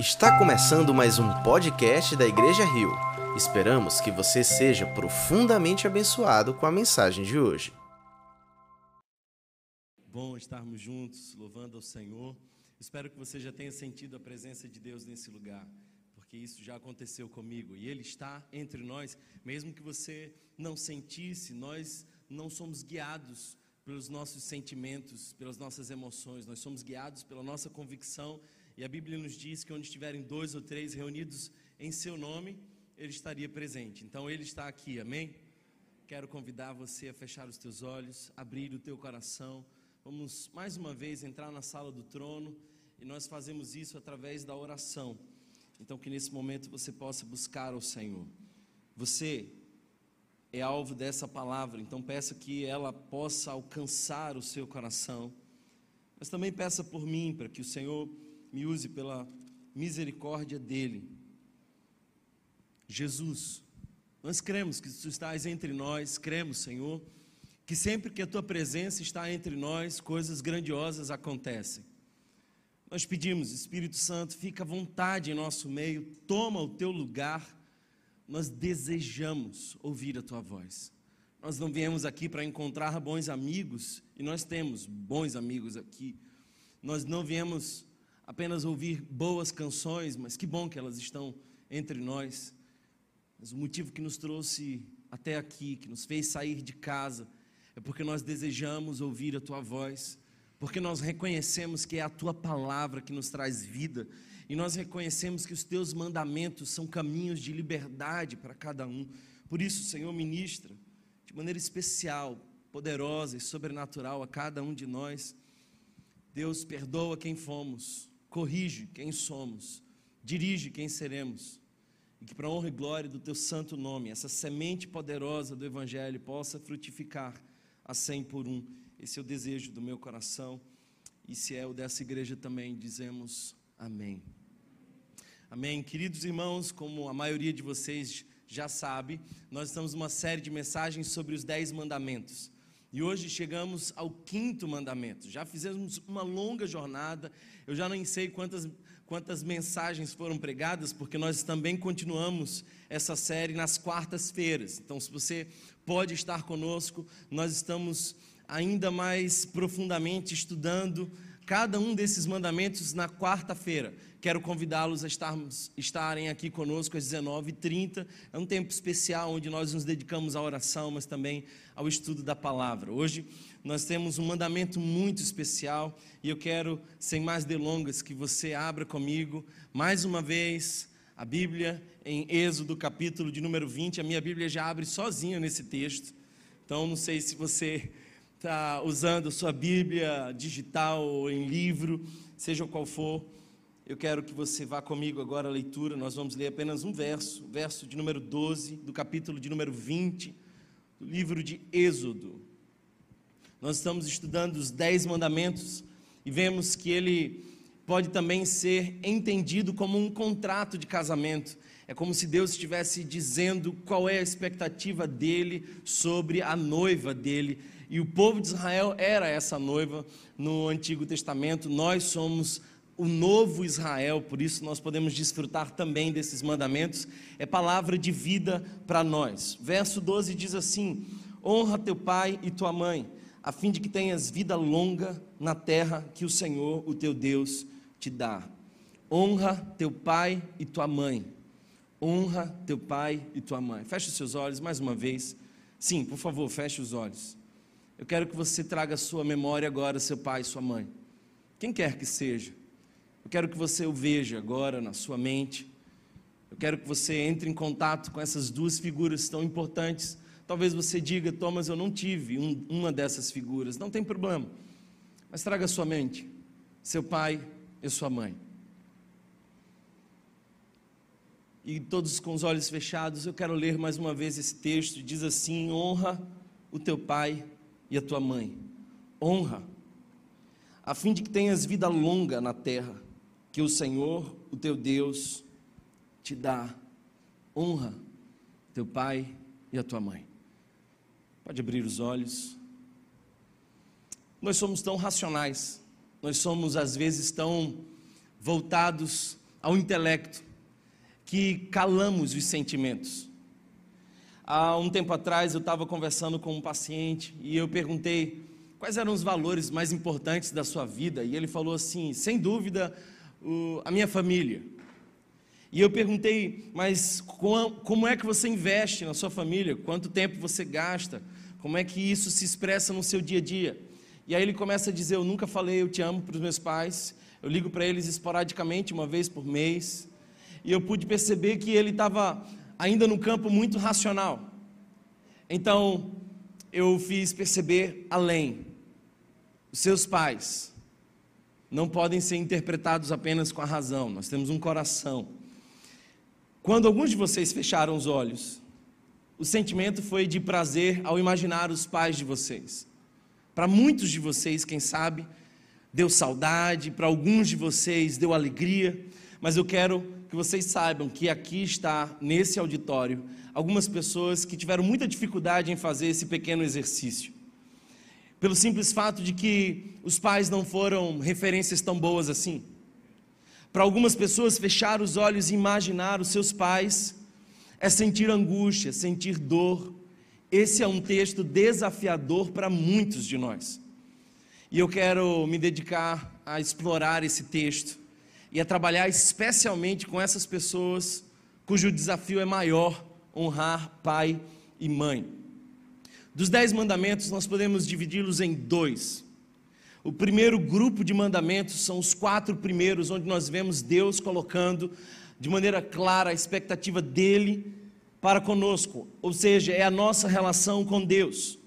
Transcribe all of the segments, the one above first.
Está começando mais um podcast da Igreja Rio. Esperamos que você seja profundamente abençoado com a mensagem de hoje. Bom estarmos juntos, louvando ao Senhor. Espero que você já tenha sentido a presença de Deus nesse lugar, porque isso já aconteceu comigo e Ele está entre nós, mesmo que você não sentisse, nós não somos guiados pelos nossos sentimentos, pelas nossas emoções, nós somos guiados pela nossa convicção e a Bíblia nos diz que onde estiverem dois ou três reunidos em seu nome, ele estaria presente. Então ele está aqui, amém? Quero convidar você a fechar os teus olhos, abrir o teu coração. Vamos mais uma vez entrar na sala do trono e nós fazemos isso através da oração. Então que nesse momento você possa buscar o Senhor. Você é alvo dessa palavra, então peça que ela possa alcançar o seu coração. Mas também peça por mim, para que o Senhor me use pela misericórdia dele. Jesus, nós cremos que tu estás entre nós, cremos, Senhor, que sempre que a tua presença está entre nós, coisas grandiosas acontecem. Nós pedimos, Espírito Santo, fica à vontade em nosso meio, toma o teu lugar. Nós desejamos ouvir a tua voz. Nós não viemos aqui para encontrar bons amigos, e nós temos bons amigos aqui. Nós não viemos apenas ouvir boas canções, mas que bom que elas estão entre nós. Mas o motivo que nos trouxe até aqui, que nos fez sair de casa, é porque nós desejamos ouvir a tua voz, porque nós reconhecemos que é a tua palavra que nos traz vida, e nós reconhecemos que os teus mandamentos são caminhos de liberdade para cada um. Por isso, Senhor, ministra de maneira especial, poderosa e sobrenatural a cada um de nós. Deus, perdoa quem fomos, corrige quem somos, dirige quem seremos, e que para honra e glória do teu santo nome, essa semente poderosa do Evangelho possa frutificar a cem por um. Esse é o desejo do meu coração, e se é o dessa igreja também, dizemos amém. Amém. Queridos irmãos, como a maioria de vocês já sabe, nós estamos numa série de mensagens sobre os dez mandamentos. E hoje chegamos ao quinto mandamento. Já fizemos uma longa jornada. Eu já nem sei quantas, quantas mensagens foram pregadas, porque nós também continuamos essa série nas quartas-feiras. Então, se você pode estar conosco, nós estamos ainda mais profundamente estudando cada um desses mandamentos na quarta-feira. Quero convidá-los a estarmos, estarem aqui conosco às 19h30. É um tempo especial onde nós nos dedicamos à oração, mas também ao estudo da palavra. Hoje nós temos um mandamento muito especial e eu quero, sem mais delongas, que você abra comigo mais uma vez a Bíblia em Êxodo, capítulo de número 20. A minha Bíblia já abre sozinha nesse texto, então não sei se você está usando sua Bíblia digital ou em livro, seja qual for eu quero que você vá comigo agora à leitura. Nós vamos ler apenas um verso, verso de número 12, do capítulo de número 20, do livro de Êxodo. Nós estamos estudando os Dez Mandamentos e vemos que ele pode também ser entendido como um contrato de casamento. É como se Deus estivesse dizendo qual é a expectativa dele sobre a noiva dele. E o povo de Israel era essa noiva no Antigo Testamento. Nós somos o novo Israel, por isso nós podemos desfrutar também desses mandamentos, é palavra de vida para nós. Verso 12 diz assim: Honra teu pai e tua mãe, a fim de que tenhas vida longa na terra que o Senhor, o teu Deus, te dá. Honra teu pai e tua mãe. Honra teu pai e tua mãe. Feche os seus olhos mais uma vez. Sim, por favor, feche os olhos. Eu quero que você traga à sua memória agora seu pai e sua mãe. Quem quer que seja. Eu quero que você o veja agora na sua mente. Eu quero que você entre em contato com essas duas figuras tão importantes. Talvez você diga, Thomas, eu não tive um, uma dessas figuras. Não tem problema. Mas traga à sua mente seu pai e sua mãe. E todos com os olhos fechados, eu quero ler mais uma vez esse texto. Diz assim: honra o teu pai e a tua mãe. Honra, a fim de que tenhas vida longa na terra que o Senhor, o teu Deus, te dá. Honra teu pai e a tua mãe. Pode abrir os olhos. Nós somos tão racionais, nós somos às vezes tão voltados ao intelecto que calamos os sentimentos. Há um tempo atrás eu estava conversando com um paciente e eu perguntei quais eram os valores mais importantes da sua vida e ele falou assim: sem dúvida, o, a minha família. E eu perguntei, mas como é que você investe na sua família? Quanto tempo você gasta? Como é que isso se expressa no seu dia a dia? E aí ele começa a dizer: Eu nunca falei eu te amo para os meus pais, eu ligo para eles esporadicamente, uma vez por mês. E eu pude perceber que ele estava ainda no campo muito racional. Então, eu fiz perceber além. Os seus pais não podem ser interpretados apenas com a razão, nós temos um coração. Quando alguns de vocês fecharam os olhos, o sentimento foi de prazer ao imaginar os pais de vocês. Para muitos de vocês, quem sabe, deu saudade, para alguns de vocês deu alegria, mas eu quero que vocês saibam que aqui está, nesse auditório, algumas pessoas que tiveram muita dificuldade em fazer esse pequeno exercício. Pelo simples fato de que os pais não foram referências tão boas assim. Para algumas pessoas, fechar os olhos e imaginar os seus pais é sentir angústia, sentir dor. Esse é um texto desafiador para muitos de nós. E eu quero me dedicar a explorar esse texto e a trabalhar especialmente com essas pessoas cujo desafio é maior honrar pai e mãe. Dos dez mandamentos, nós podemos dividi-los em dois. O primeiro grupo de mandamentos são os quatro primeiros, onde nós vemos Deus colocando de maneira clara a expectativa dele para conosco, ou seja, é a nossa relação com Deus.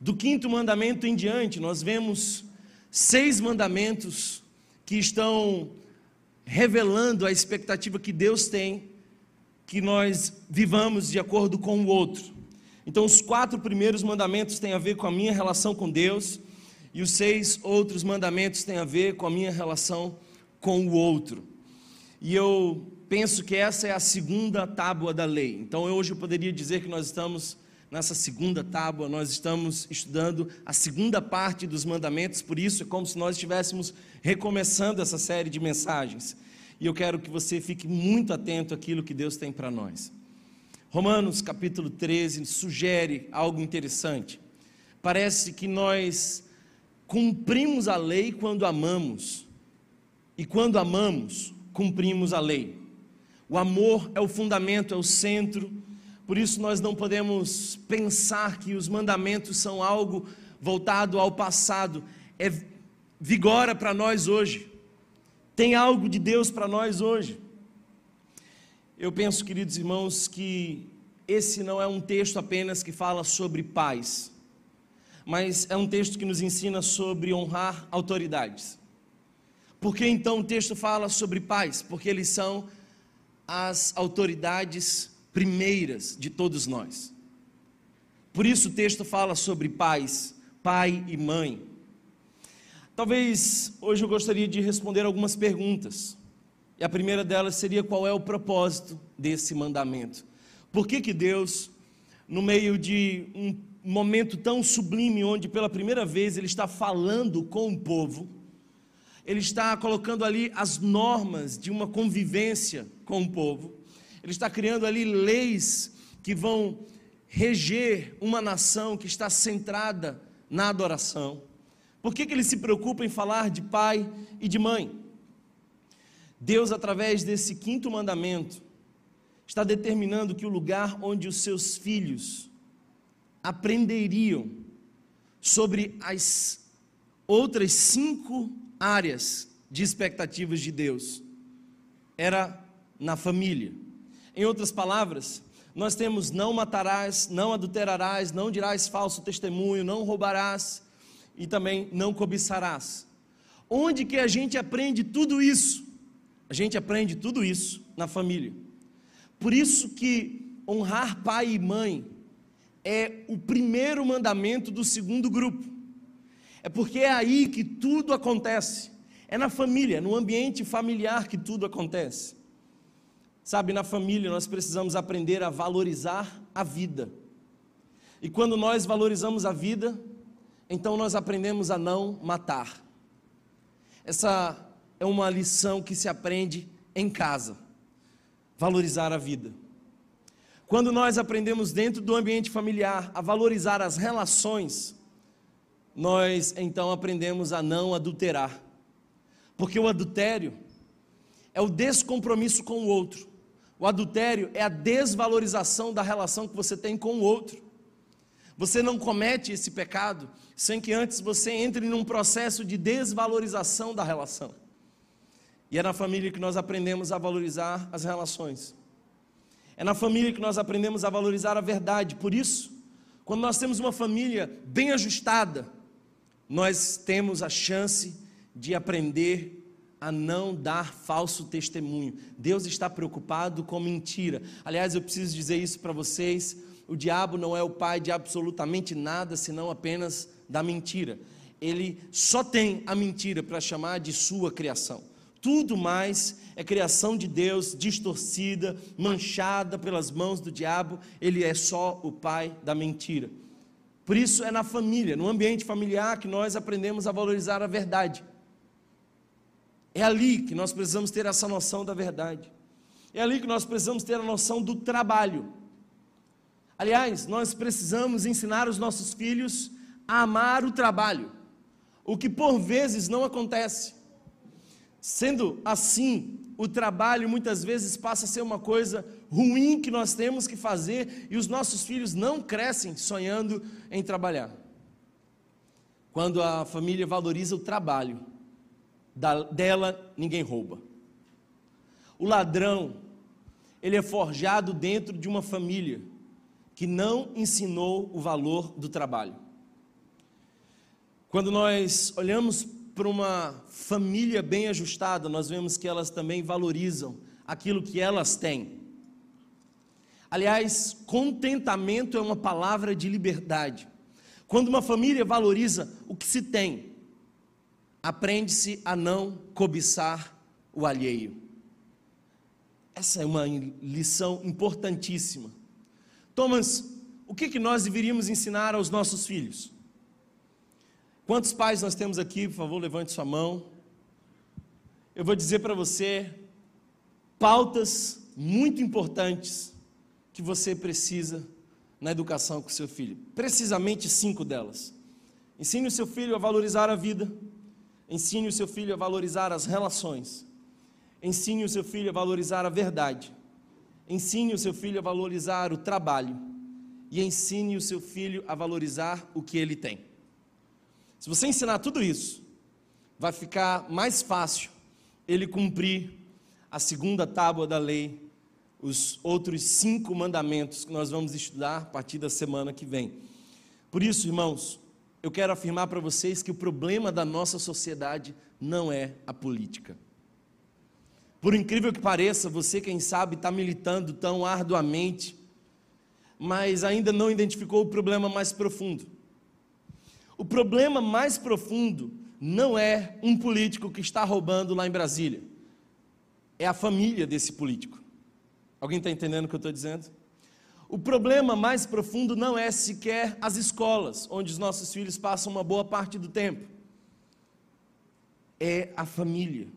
Do quinto mandamento em diante, nós vemos seis mandamentos que estão revelando a expectativa que Deus tem que nós vivamos de acordo com o outro. Então, os quatro primeiros mandamentos têm a ver com a minha relação com Deus, e os seis outros mandamentos têm a ver com a minha relação com o outro. E eu penso que essa é a segunda tábua da lei. Então, hoje eu poderia dizer que nós estamos nessa segunda tábua, nós estamos estudando a segunda parte dos mandamentos, por isso é como se nós estivéssemos recomeçando essa série de mensagens. E eu quero que você fique muito atento àquilo que Deus tem para nós. Romanos capítulo 13 sugere algo interessante. Parece que nós cumprimos a lei quando amamos, e quando amamos, cumprimos a lei. O amor é o fundamento, é o centro por isso nós não podemos pensar que os mandamentos são algo voltado ao passado. É vigora para nós hoje. Tem algo de Deus para nós hoje. Eu penso, queridos irmãos, que esse não é um texto apenas que fala sobre paz, mas é um texto que nos ensina sobre honrar autoridades. Por que então o texto fala sobre paz? Porque eles são as autoridades primeiras de todos nós. Por isso o texto fala sobre pais, pai e mãe. Talvez hoje eu gostaria de responder algumas perguntas. E a primeira delas seria qual é o propósito desse mandamento? Por que que Deus, no meio de um momento tão sublime onde pela primeira vez ele está falando com o povo, ele está colocando ali as normas de uma convivência com o povo, ele está criando ali leis que vão reger uma nação que está centrada na adoração. Por que, que ele se preocupa em falar de pai e de mãe? Deus, através desse quinto mandamento, está determinando que o lugar onde os seus filhos aprenderiam sobre as outras cinco áreas de expectativas de Deus era na família. Em outras palavras, nós temos não matarás, não adulterarás, não dirás falso testemunho, não roubarás e também não cobiçarás. Onde que a gente aprende tudo isso? A gente aprende tudo isso na família. Por isso que honrar pai e mãe é o primeiro mandamento do segundo grupo. É porque é aí que tudo acontece. É na família, no ambiente familiar que tudo acontece. Sabe, na família nós precisamos aprender a valorizar a vida. E quando nós valorizamos a vida, então nós aprendemos a não matar. Essa é uma lição que se aprende em casa, valorizar a vida. Quando nós aprendemos dentro do ambiente familiar a valorizar as relações, nós então aprendemos a não adulterar. Porque o adultério é o descompromisso com o outro. O adultério é a desvalorização da relação que você tem com o outro. Você não comete esse pecado sem que antes você entre num processo de desvalorização da relação. E é na família que nós aprendemos a valorizar as relações. É na família que nós aprendemos a valorizar a verdade. Por isso, quando nós temos uma família bem ajustada, nós temos a chance de aprender a não dar falso testemunho. Deus está preocupado com mentira. Aliás, eu preciso dizer isso para vocês: o diabo não é o pai de absolutamente nada, senão apenas da mentira. Ele só tem a mentira para chamar de sua criação. Tudo mais é criação de Deus, distorcida, manchada pelas mãos do diabo. Ele é só o pai da mentira. Por isso é na família, no ambiente familiar, que nós aprendemos a valorizar a verdade. É ali que nós precisamos ter essa noção da verdade. É ali que nós precisamos ter a noção do trabalho. Aliás, nós precisamos ensinar os nossos filhos a amar o trabalho, o que por vezes não acontece. Sendo assim, o trabalho muitas vezes passa a ser uma coisa ruim que nós temos que fazer e os nossos filhos não crescem sonhando em trabalhar. Quando a família valoriza o trabalho, dela ninguém rouba. O ladrão, ele é forjado dentro de uma família que não ensinou o valor do trabalho. Quando nós olhamos para uma família bem ajustada, nós vemos que elas também valorizam aquilo que elas têm. Aliás, contentamento é uma palavra de liberdade. Quando uma família valoriza o que se tem, aprende-se a não cobiçar o alheio. Essa é uma lição importantíssima. Thomas, o que, que nós deveríamos ensinar aos nossos filhos? Quantos pais nós temos aqui? Por favor, levante sua mão. Eu vou dizer para você pautas muito importantes que você precisa na educação com seu filho. Precisamente cinco delas. Ensine o seu filho a valorizar a vida. Ensine o seu filho a valorizar as relações. Ensine o seu filho a valorizar a verdade. Ensine o seu filho a valorizar o trabalho e ensine o seu filho a valorizar o que ele tem. Se você ensinar tudo isso, vai ficar mais fácil ele cumprir a segunda tábua da lei, os outros cinco mandamentos que nós vamos estudar a partir da semana que vem. Por isso, irmãos, eu quero afirmar para vocês que o problema da nossa sociedade não é a política. Por incrível que pareça, você, quem sabe, está militando tão arduamente, mas ainda não identificou o problema mais profundo. O problema mais profundo não é um político que está roubando lá em Brasília, é a família desse político. Alguém está entendendo o que eu estou dizendo? O problema mais profundo não é sequer as escolas, onde os nossos filhos passam uma boa parte do tempo. É a família.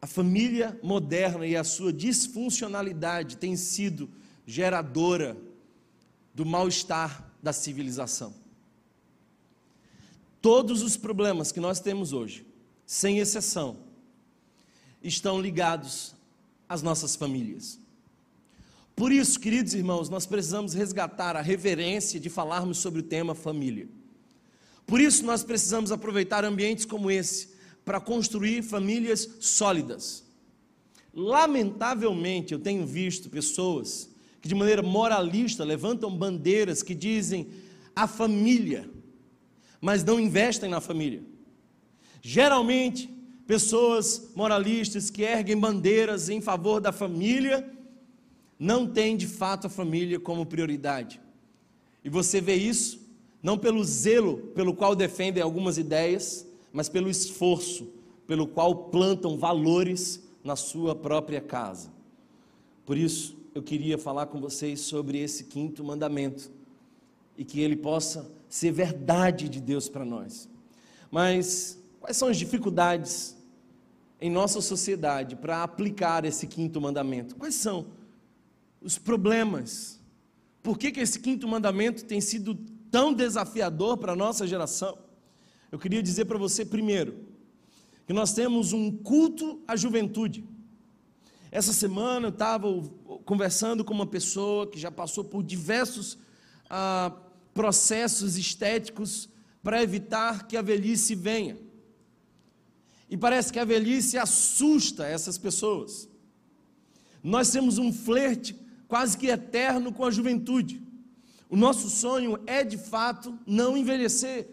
A família moderna e a sua disfuncionalidade tem sido geradora do mal-estar da civilização. Todos os problemas que nós temos hoje, sem exceção, estão ligados às nossas famílias. Por isso, queridos irmãos, nós precisamos resgatar a reverência de falarmos sobre o tema família. Por isso, nós precisamos aproveitar ambientes como esse para construir famílias sólidas. Lamentavelmente, eu tenho visto pessoas que, de maneira moralista, levantam bandeiras que dizem a família, mas não investem na família. Geralmente, pessoas moralistas que erguem bandeiras em favor da família, não têm de fato a família como prioridade. E você vê isso não pelo zelo pelo qual defendem algumas ideias, mas pelo esforço pelo qual plantam valores na sua própria casa. Por isso, eu queria falar com vocês sobre esse quinto mandamento e que ele possa ser verdade de Deus para nós. Mas quais são as dificuldades em nossa sociedade para aplicar esse quinto mandamento? Quais são os problemas? Por que, que esse quinto mandamento tem sido tão desafiador para a nossa geração? Eu queria dizer para você, primeiro, que nós temos um culto à juventude. Essa semana eu estava conversando com uma pessoa que já passou por diversos ah, processos estéticos para evitar que a velhice venha. E parece que a velhice assusta essas pessoas. Nós temos um flerte quase que eterno com a juventude. O nosso sonho é de fato não envelhecer.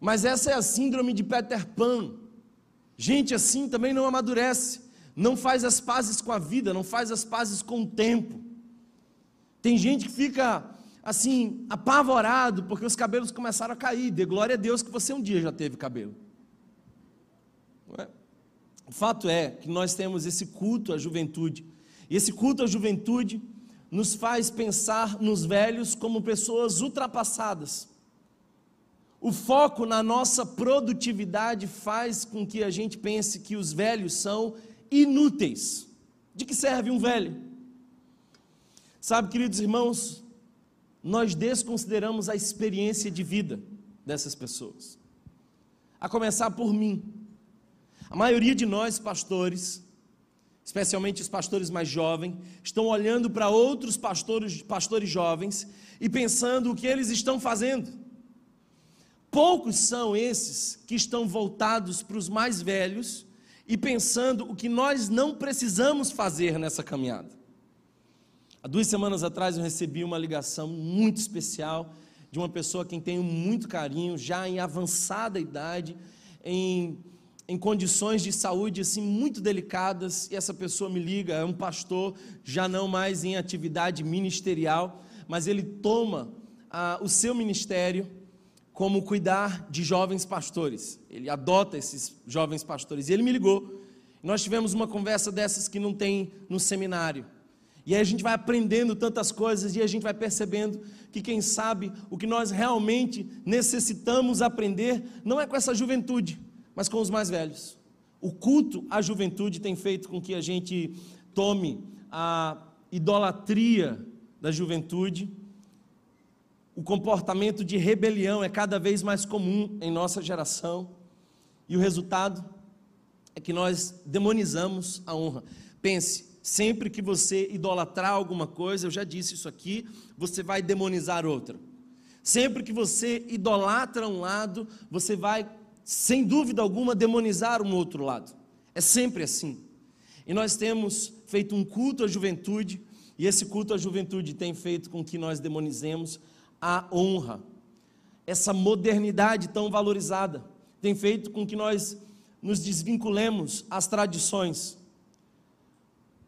Mas essa é a síndrome de Peter Pan. Gente assim também não amadurece, não faz as pazes com a vida, não faz as pazes com o tempo. Tem gente que fica assim, apavorado, porque os cabelos começaram a cair. Dê glória a Deus que você um dia já teve cabelo. É? O fato é que nós temos esse culto à juventude. E esse culto à juventude nos faz pensar nos velhos como pessoas ultrapassadas. O foco na nossa produtividade faz com que a gente pense que os velhos são inúteis. De que serve um velho? Sabe, queridos irmãos, nós desconsideramos a experiência de vida dessas pessoas. A começar por mim. A maioria de nós, pastores, especialmente os pastores mais jovens, estão olhando para outros pastores, pastores jovens e pensando o que eles estão fazendo. Poucos são esses que estão voltados para os mais velhos e pensando o que nós não precisamos fazer nessa caminhada. Há duas semanas atrás eu recebi uma ligação muito especial de uma pessoa a quem tenho muito carinho, já em avançada idade, em, em condições de saúde assim muito delicadas, e essa pessoa me liga, é um pastor, já não mais em atividade ministerial, mas ele toma ah, o seu ministério como cuidar de jovens pastores. Ele adota esses jovens pastores. E ele me ligou. Nós tivemos uma conversa dessas que não tem no seminário. E aí a gente vai aprendendo tantas coisas e a gente vai percebendo que, quem sabe, o que nós realmente necessitamos aprender não é com essa juventude, mas com os mais velhos. O culto à juventude tem feito com que a gente tome a idolatria da juventude. O comportamento de rebelião é cada vez mais comum em nossa geração. E o resultado é que nós demonizamos a honra. Pense, Sempre que você idolatrar alguma coisa, eu já disse isso aqui, você vai demonizar outra. Sempre que você idolatra um lado, você vai, sem dúvida alguma, demonizar um outro lado. É sempre assim. E nós temos feito um culto à juventude, e esse culto à juventude tem feito com que nós demonizemos a honra. Essa modernidade tão valorizada tem feito com que nós nos desvinculemos às tradições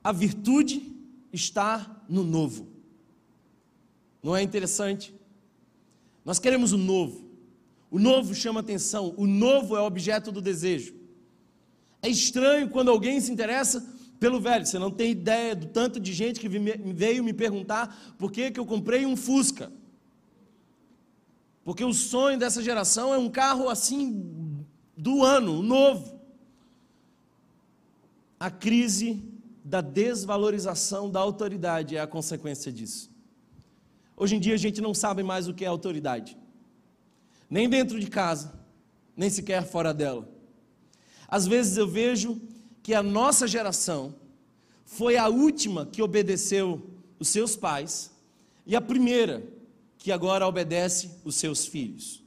a virtude está no novo. Não é interessante? Nós queremos o novo. O novo chama atenção, o novo é objeto do desejo. É estranho quando alguém se interessa pelo velho. Você não tem ideia do tanto de gente que veio me perguntar por que, que eu comprei um Fusca. Porque o sonho dessa geração é um carro assim do ano, novo. A crise da desvalorização da autoridade é a consequência disso. Hoje em dia a gente não sabe mais o que é autoridade, nem dentro de casa, nem sequer fora dela. Às vezes eu vejo que a nossa geração foi a última que obedeceu os seus pais e a primeira que agora obedece os seus filhos.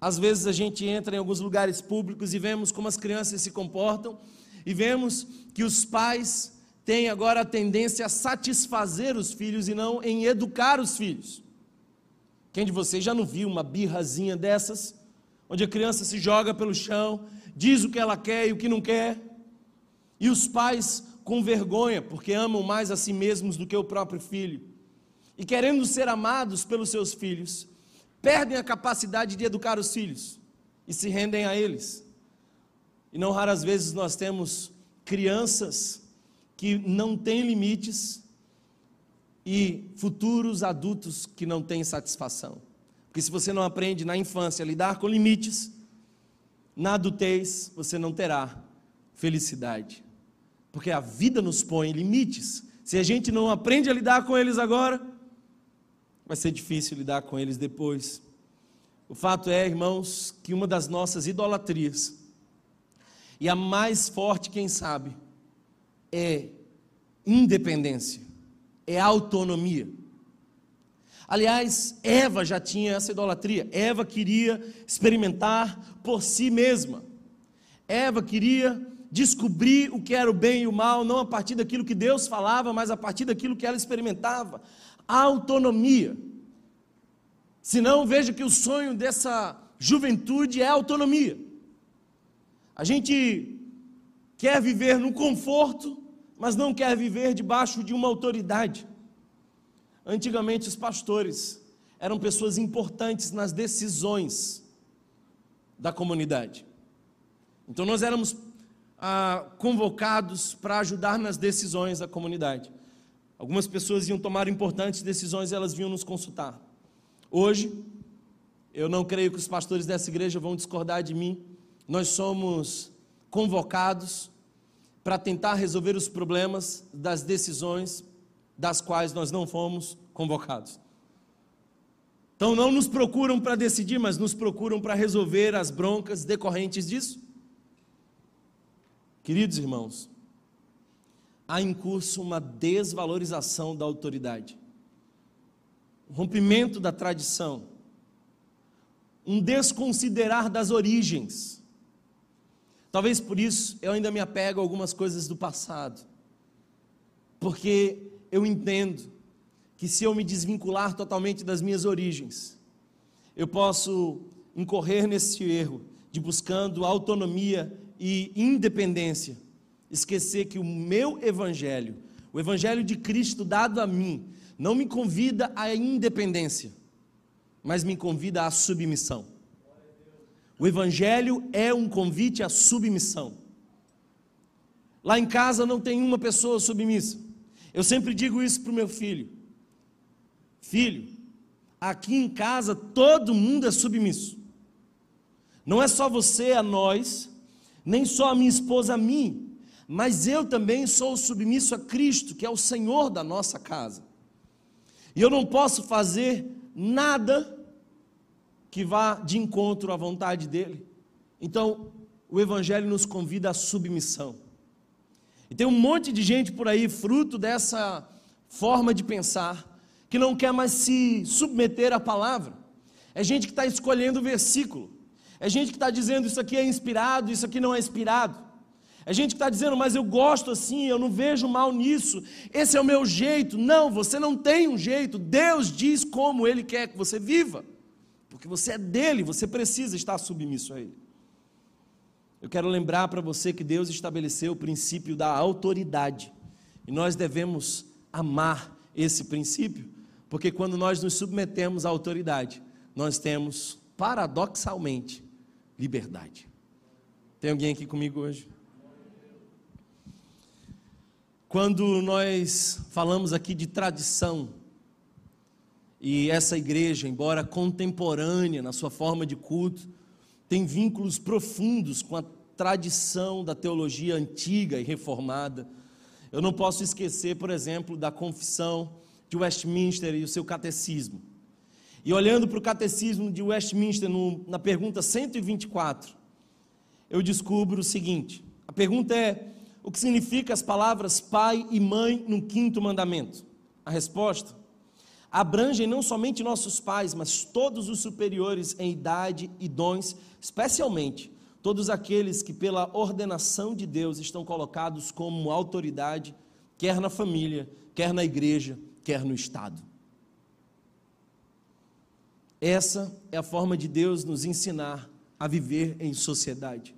Às vezes a gente entra em alguns lugares públicos e vemos como as crianças se comportam e vemos que os pais têm agora a tendência a satisfazer os filhos e não em educar os filhos. Quem de vocês já não viu uma birrazinha dessas, onde a criança se joga pelo chão, diz o que ela quer e o que não quer, e os pais com vergonha, porque amam mais a si mesmos do que o próprio filho, e querendo ser amados pelos seus filhos, perdem a capacidade de educar os filhos e se rendem a eles. E não raras vezes nós temos crianças que não têm limites e futuros adultos que não têm satisfação. Porque se você não aprende na infância a lidar com limites, na adultez você não terá felicidade. Porque a vida nos põe limites. Se a gente não aprende a lidar com eles agora, vai ser difícil lidar com eles depois. O fato é, irmãos, que uma das nossas idolatrias, e a mais forte, quem sabe, é independência, é autonomia. Aliás, Eva já tinha essa idolatria. Eva queria experimentar por si mesma. Eva queria descobrir o que era o bem e o mal, não a partir daquilo que Deus falava, mas a partir daquilo que ela experimentava. Autonomia. Senão, veja que o sonho dessa juventude é autonomia. A gente quer viver no conforto, mas não quer viver debaixo de uma autoridade. Antigamente, os pastores eram pessoas importantes nas decisões da comunidade. Então, nós éramos ah, convocados para ajudar nas decisões da comunidade. Algumas pessoas iam tomar importantes decisões e elas vinham nos consultar. Hoje, eu não creio que os pastores dessa igreja vão discordar de mim. Nós somos convocados para tentar resolver os problemas das decisões das quais nós não fomos convocados. Então não nos procuram para decidir, mas nos procuram para resolver as broncas decorrentes disso. Queridos irmãos, há em curso uma desvalorização da autoridade, um rompimento da tradição, um desconsiderar das origens. Talvez por isso eu ainda me apego a algumas coisas do passado, porque eu entendo que se eu me desvincular totalmente das minhas origens, eu posso incorrer nesse erro de buscando autonomia e independência, esquecer que o meu evangelho, o evangelho de Cristo dado a mim, não me convida à independência, mas me convida à submissão. O evangelho é um convite à submissão. Lá em casa não tem uma pessoa submissa. Eu sempre digo isso para o meu filho. Filho, aqui em casa todo mundo é submisso. Não é só você a nós, nem só a minha esposa a mim, mas eu também sou submisso a Cristo, que é o Senhor da nossa casa. E eu não posso fazer nada que vá de encontro à vontade dele. Então, o Evangelho nos convida à submissão. E tem um monte de gente por aí, fruto dessa forma de pensar, que não quer mais se submeter à palavra. É gente que está escolhendo o versículo. É gente que está dizendo isso aqui é inspirado, isso aqui não é inspirado. É gente que está dizendo, mas eu gosto assim, eu não vejo mal nisso, esse é o meu jeito. Não, você não tem um jeito. Deus diz como Ele quer que você viva, porque você é dele, você precisa estar submisso a Ele. Eu quero lembrar para você que Deus estabeleceu o princípio da autoridade, e nós devemos amar esse princípio, porque quando nós nos submetemos à autoridade, nós temos, paradoxalmente, liberdade. Tem alguém aqui comigo hoje? Quando nós falamos aqui de tradição, e essa igreja, embora contemporânea na sua forma de culto, tem vínculos profundos com a tradição da teologia antiga e reformada. Eu não posso esquecer, por exemplo, da confissão de Westminster e o seu catecismo. E olhando para o catecismo de Westminster, no, na pergunta 124, eu descubro o seguinte: a pergunta é: o que significa as palavras pai e mãe no quinto mandamento? A resposta: abrangem não somente nossos pais, mas todos os superiores em idade e dons, especialmente todos aqueles que, pela ordenação de Deus, estão colocados como autoridade, quer na família, quer na igreja, quer no Estado. Essa é a forma de Deus nos ensinar a viver em sociedade.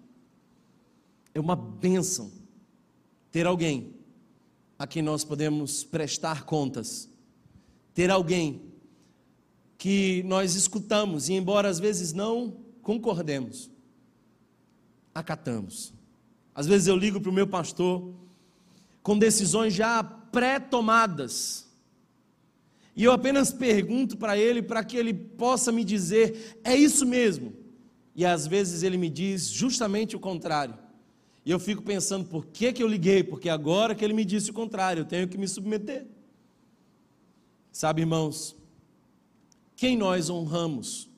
É uma bênção ter alguém a quem nós podemos prestar contas, ter alguém que nós escutamos e, embora às vezes não concordemos, acatamos. Às vezes eu ligo para o meu pastor com decisões já pré-tomadas e eu apenas pergunto para ele para que ele possa me dizer: é isso mesmo. e às vezes ele me diz justamente o contrário. E eu fico pensando, por que, que eu liguei? Porque agora que ele me disse o contrário, eu tenho que me submeter. Sabe, irmãos, quem nós honramos?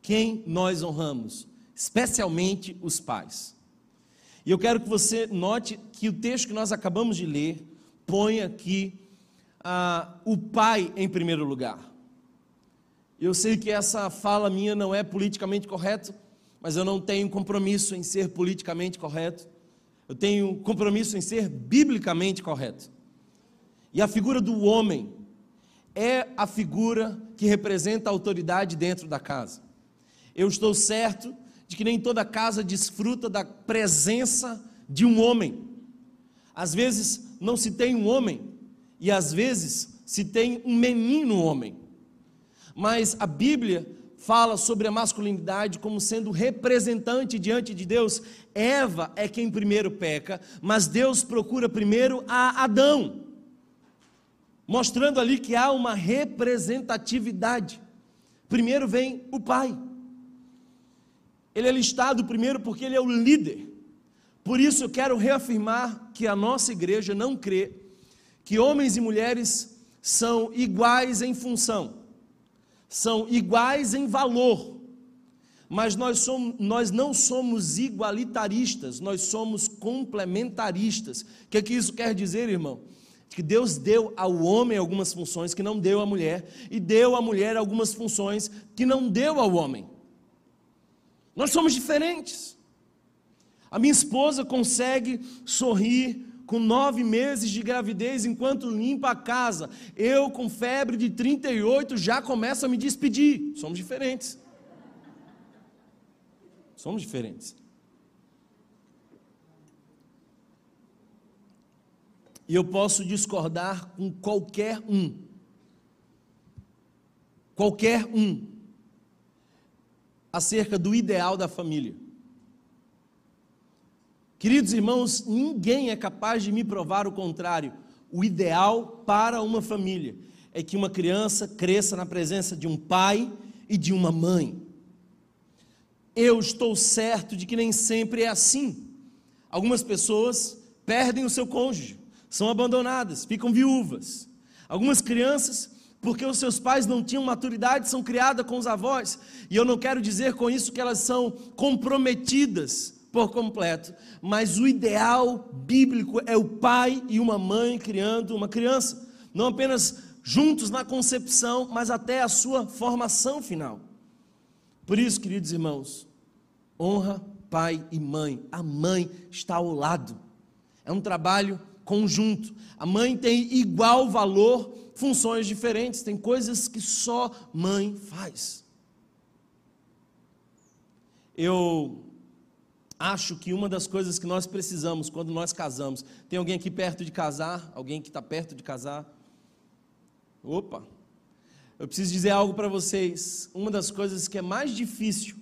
Quem nós honramos? Especialmente os pais. E eu quero que você note que o texto que nós acabamos de ler põe aqui ah, o pai em primeiro lugar. Eu sei que essa fala minha não é politicamente correta, mas eu não tenho compromisso em ser politicamente correto. Eu tenho compromisso em ser biblicamente correto. E a figura do homem é a figura que representa a autoridade dentro da casa. Eu estou certo de que nem toda casa desfruta da presença de um homem. Às vezes não se tem um homem, e às vezes se tem um menino homem. Mas a Bíblia fala sobre a masculinidade como sendo representante diante de Deus. Eva é quem primeiro peca, mas Deus procura primeiro a Adão, mostrando ali que há uma representatividade. Primeiro vem o pai. Ele é listado primeiro porque ele é o líder. Por isso eu quero reafirmar que a nossa igreja não crê que homens e mulheres são iguais em função são iguais em valor, mas nós, somos, nós não somos igualitaristas, nós somos complementaristas. O que, é que isso quer dizer, irmão? Que Deus deu ao homem algumas funções que não deu à mulher, e deu à mulher algumas funções que não deu ao homem. Nós somos diferentes. A minha esposa consegue sorrir com nove meses de gravidez, enquanto limpa a casa, eu com febre de 38 já começo a me despedir. Somos diferentes. Somos diferentes. E eu posso discordar com qualquer um. Qualquer um. Acerca do ideal da família. Queridos irmãos, ninguém é capaz de me provar o contrário. O ideal para uma família é que uma criança cresça na presença de um pai e de uma mãe. Eu estou certo de que nem sempre é assim. Algumas pessoas perdem o seu cônjuge, são abandonadas, ficam viúvas. Algumas crianças, porque os seus pais não tinham maturidade, são criadas com os avós. E eu não quero dizer com isso que elas são comprometidas por completo, mas o ideal bíblico é o pai e uma mãe criando uma criança, não apenas juntos na concepção, mas até a sua formação final. Por isso, queridos irmãos, honra pai e mãe. A mãe está ao lado. É um trabalho conjunto. A mãe tem igual valor, funções diferentes, tem coisas que só mãe faz. Eu Acho que uma das coisas que nós precisamos quando nós casamos. Tem alguém aqui perto de casar? Alguém que está perto de casar? Opa! Eu preciso dizer algo para vocês. Uma das coisas que é mais difícil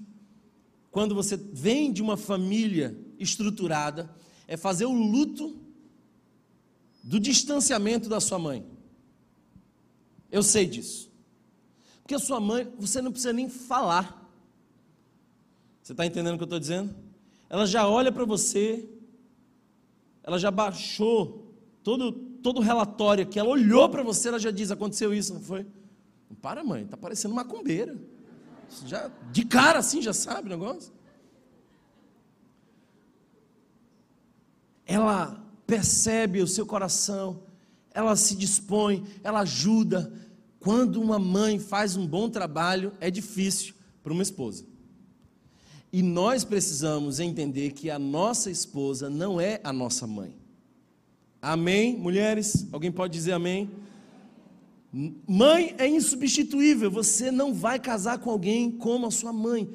quando você vem de uma família estruturada é fazer o luto do distanciamento da sua mãe. Eu sei disso. Porque a sua mãe, você não precisa nem falar. Você está entendendo o que eu estou dizendo? ela já olha para você, ela já baixou todo, todo o relatório aqui, ela olhou para você, ela já diz: aconteceu isso, não foi? Não para, mãe, está parecendo macumbeira. Já, de cara assim, já sabe o negócio. Ela percebe o seu coração, ela se dispõe, ela ajuda. Quando uma mãe faz um bom trabalho, é difícil para uma esposa. E nós precisamos entender que a nossa esposa não é a nossa mãe. Amém, mulheres? Alguém pode dizer amém? Mãe é insubstituível. Você não vai casar com alguém como a sua mãe.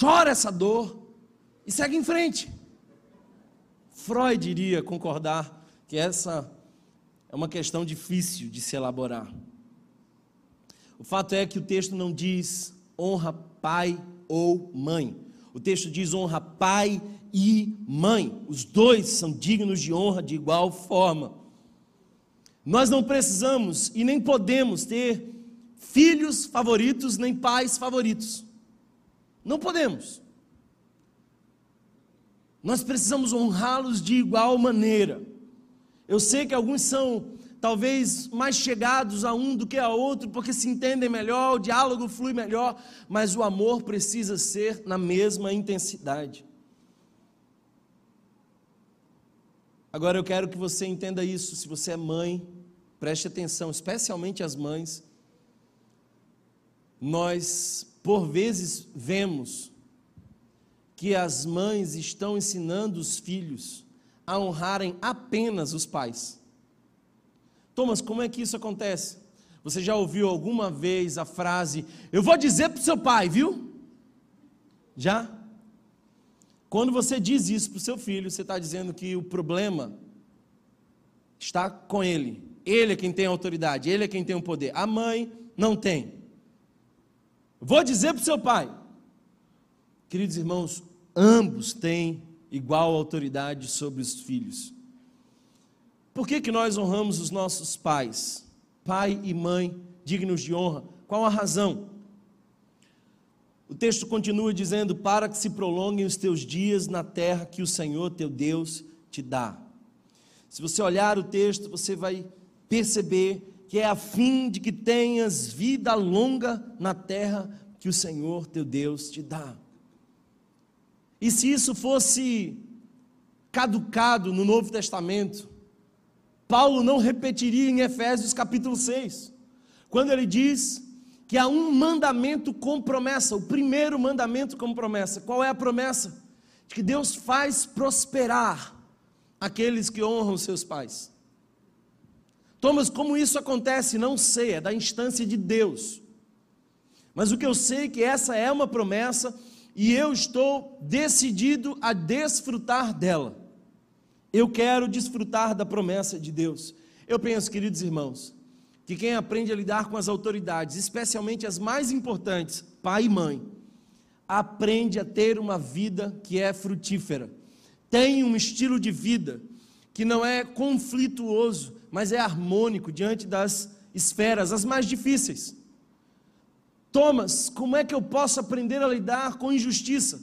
Chora essa dor e segue em frente. Freud iria concordar que essa é uma questão difícil de se elaborar. O fato é que o texto não diz honra pai ou mãe. O texto diz honra pai e mãe. Os dois são dignos de honra de igual forma. Nós não precisamos e nem podemos ter filhos favoritos nem pais favoritos. Não podemos. Nós precisamos honrá-los de igual maneira. Eu sei que alguns são talvez mais chegados a um do que a outro, porque se entendem melhor, o diálogo flui melhor, mas o amor precisa ser na mesma intensidade. Agora eu quero que você entenda isso, se você é mãe, preste atenção, especialmente as mães. Nós, por vezes, vemos que as mães estão ensinando os filhos a honrarem apenas os pais. Thomas, como é que isso acontece? Você já ouviu alguma vez a frase: Eu vou dizer para o seu pai, viu? Já? Quando você diz isso para o seu filho, você está dizendo que o problema está com ele. Ele é quem tem a autoridade, ele é quem tem o poder. A mãe não tem. Vou dizer para o seu pai. Queridos irmãos, ambos têm igual autoridade sobre os filhos. Por que, que nós honramos os nossos pais, pai e mãe, dignos de honra? Qual a razão? O texto continua dizendo: Para que se prolonguem os teus dias na terra que o Senhor teu Deus te dá. Se você olhar o texto, você vai perceber que é a fim de que tenhas vida longa na terra que o Senhor teu Deus te dá. E se isso fosse caducado no Novo Testamento, Paulo não repetiria em Efésios capítulo 6, quando ele diz que há um mandamento com promessa, o primeiro mandamento com promessa. Qual é a promessa? De que Deus faz prosperar aqueles que honram seus pais. Thomas, como isso acontece? Não sei, é da instância de Deus. Mas o que eu sei é que essa é uma promessa e eu estou decidido a desfrutar dela. Eu quero desfrutar da promessa de Deus. Eu penso, queridos irmãos, que quem aprende a lidar com as autoridades, especialmente as mais importantes, pai e mãe, aprende a ter uma vida que é frutífera. Tem um estilo de vida que não é conflituoso, mas é harmônico diante das esferas as mais difíceis. Thomas, como é que eu posso aprender a lidar com injustiça?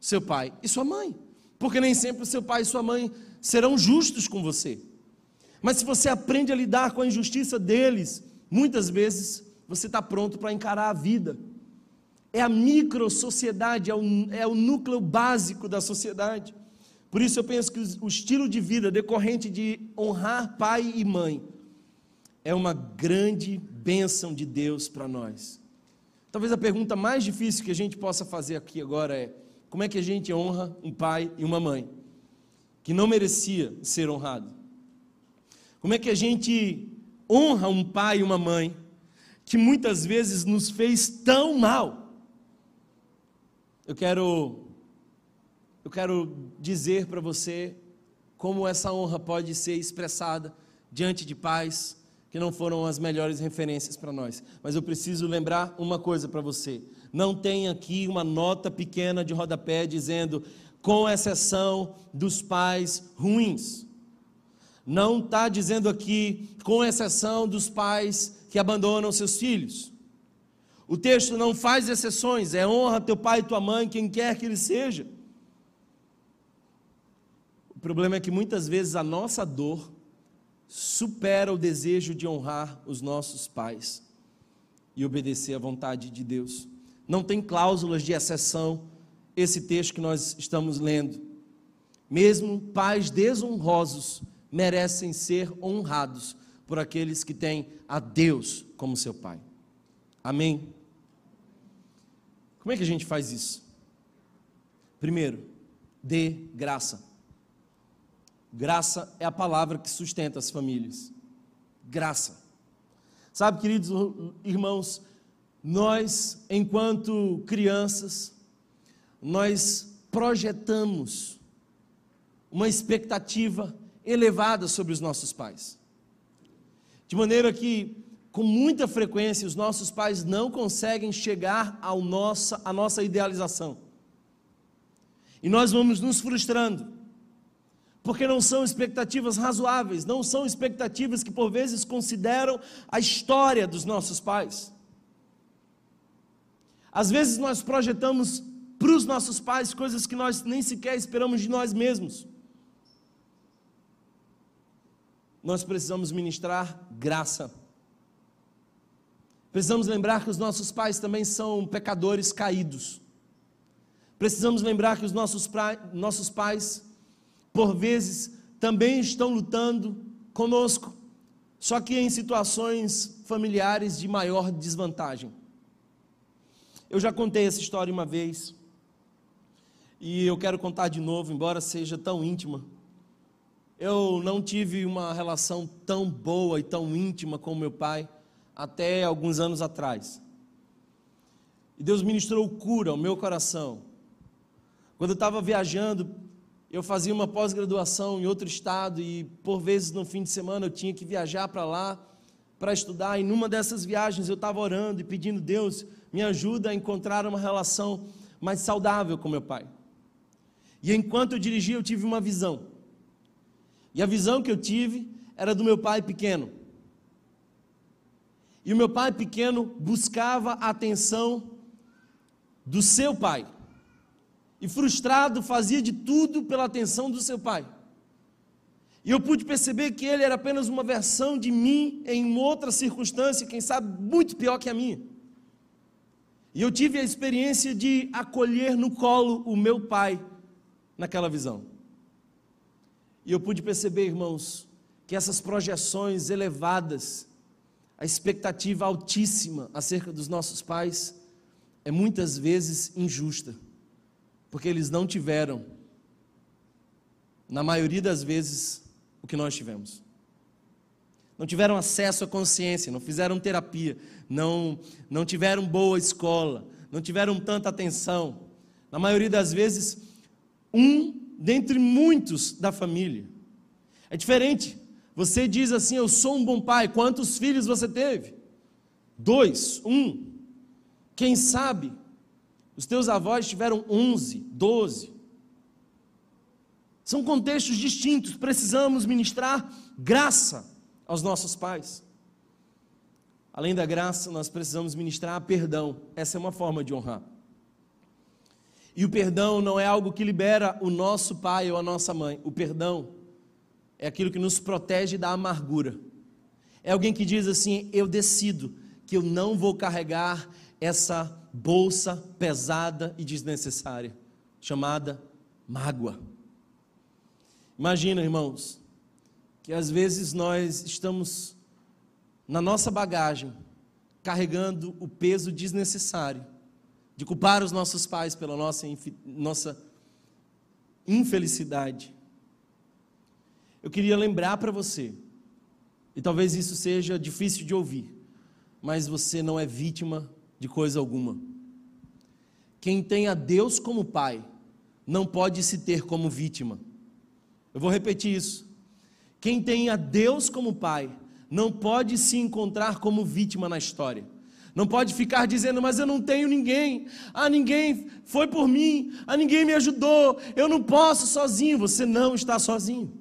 Seu pai e sua mãe. Porque nem sempre seu pai e sua mãe serão justos com você. Mas se você aprende a lidar com a injustiça deles, muitas vezes você está pronto para encarar a vida. É a micro-sociedade, é, é o núcleo básico da sociedade. Por isso eu penso que o estilo de vida decorrente de honrar pai e mãe é uma grande bênção de Deus para nós. Talvez a pergunta mais difícil que a gente possa fazer aqui agora é: como é que a gente honra um pai e uma mãe que não merecia ser honrado? Como é que a gente honra um pai e uma mãe que muitas vezes nos fez tão mal? Eu quero eu quero dizer para você como essa honra pode ser expressada diante de pais, que não foram as melhores referências para nós. Mas eu preciso lembrar uma coisa para você: não tem aqui uma nota pequena de rodapé dizendo, com exceção dos pais ruins. Não está dizendo aqui, com exceção dos pais que abandonam seus filhos. O texto não faz exceções, é honra teu pai e tua mãe, quem quer que ele seja. O problema é que muitas vezes a nossa dor supera o desejo de honrar os nossos pais e obedecer à vontade de Deus. Não tem cláusulas de exceção esse texto que nós estamos lendo. Mesmo pais desonrosos merecem ser honrados por aqueles que têm a Deus como seu pai. Amém? Como é que a gente faz isso? Primeiro, dê graça. Graça é a palavra que sustenta as famílias. Graça. Sabe, queridos irmãos, nós, enquanto crianças, nós projetamos uma expectativa elevada sobre os nossos pais. De maneira que, com muita frequência, os nossos pais não conseguem chegar ao nossa, à nossa idealização. E nós vamos nos frustrando porque não são expectativas razoáveis, não são expectativas que por vezes consideram a história dos nossos pais. Às vezes nós projetamos para os nossos pais coisas que nós nem sequer esperamos de nós mesmos. Nós precisamos ministrar graça. Precisamos lembrar que os nossos pais também são pecadores caídos. Precisamos lembrar que os nossos, pra, nossos pais, por vezes, também estão lutando conosco, só que em situações familiares de maior desvantagem. Eu já contei essa história uma vez, e eu quero contar de novo, embora seja tão íntima. Eu não tive uma relação tão boa e tão íntima com meu pai até alguns anos atrás. E Deus ministrou cura ao meu coração. Quando eu estava viajando, eu fazia uma pós-graduação em outro estado e por vezes no fim de semana eu tinha que viajar para lá para estudar. E numa dessas viagens eu estava orando e pedindo Deus me ajuda a encontrar uma relação mais saudável com meu pai. E enquanto eu dirigia, eu tive uma visão. E a visão que eu tive era do meu pai pequeno. E o meu pai pequeno buscava a atenção do seu pai. E frustrado, fazia de tudo pela atenção do seu pai. E eu pude perceber que ele era apenas uma versão de mim em outra circunstância, quem sabe muito pior que a minha. E eu tive a experiência de acolher no colo o meu pai naquela visão. E eu pude perceber, irmãos, que essas projeções elevadas, a expectativa altíssima acerca dos nossos pais, é muitas vezes injusta, porque eles não tiveram, na maioria das vezes, o que nós tivemos. Não tiveram acesso à consciência, não fizeram terapia, não, não tiveram boa escola, não tiveram tanta atenção. Na maioria das vezes, um dentre muitos da família. É diferente. Você diz assim: Eu sou um bom pai. Quantos filhos você teve? Dois, um. Quem sabe os teus avós tiveram onze, doze. São contextos distintos. Precisamos ministrar graça aos nossos pais. Além da graça, nós precisamos ministrar perdão. Essa é uma forma de honrar. E o perdão não é algo que libera o nosso pai ou a nossa mãe. O perdão é aquilo que nos protege da amargura. É alguém que diz assim: Eu decido que eu não vou carregar essa bolsa pesada e desnecessária, chamada mágoa. Imagina, irmãos, que às vezes nós estamos na nossa bagagem carregando o peso desnecessário de culpar os nossos pais pela nossa, nossa infelicidade. Eu queria lembrar para você, e talvez isso seja difícil de ouvir, mas você não é vítima de coisa alguma. Quem tem a Deus como pai, não pode se ter como vítima. Eu vou repetir isso. Quem tem a Deus como pai, não pode se encontrar como vítima na história. Não pode ficar dizendo, mas eu não tenho ninguém. Ah, ninguém foi por mim. Ah, ninguém me ajudou. Eu não posso sozinho. Você não está sozinho.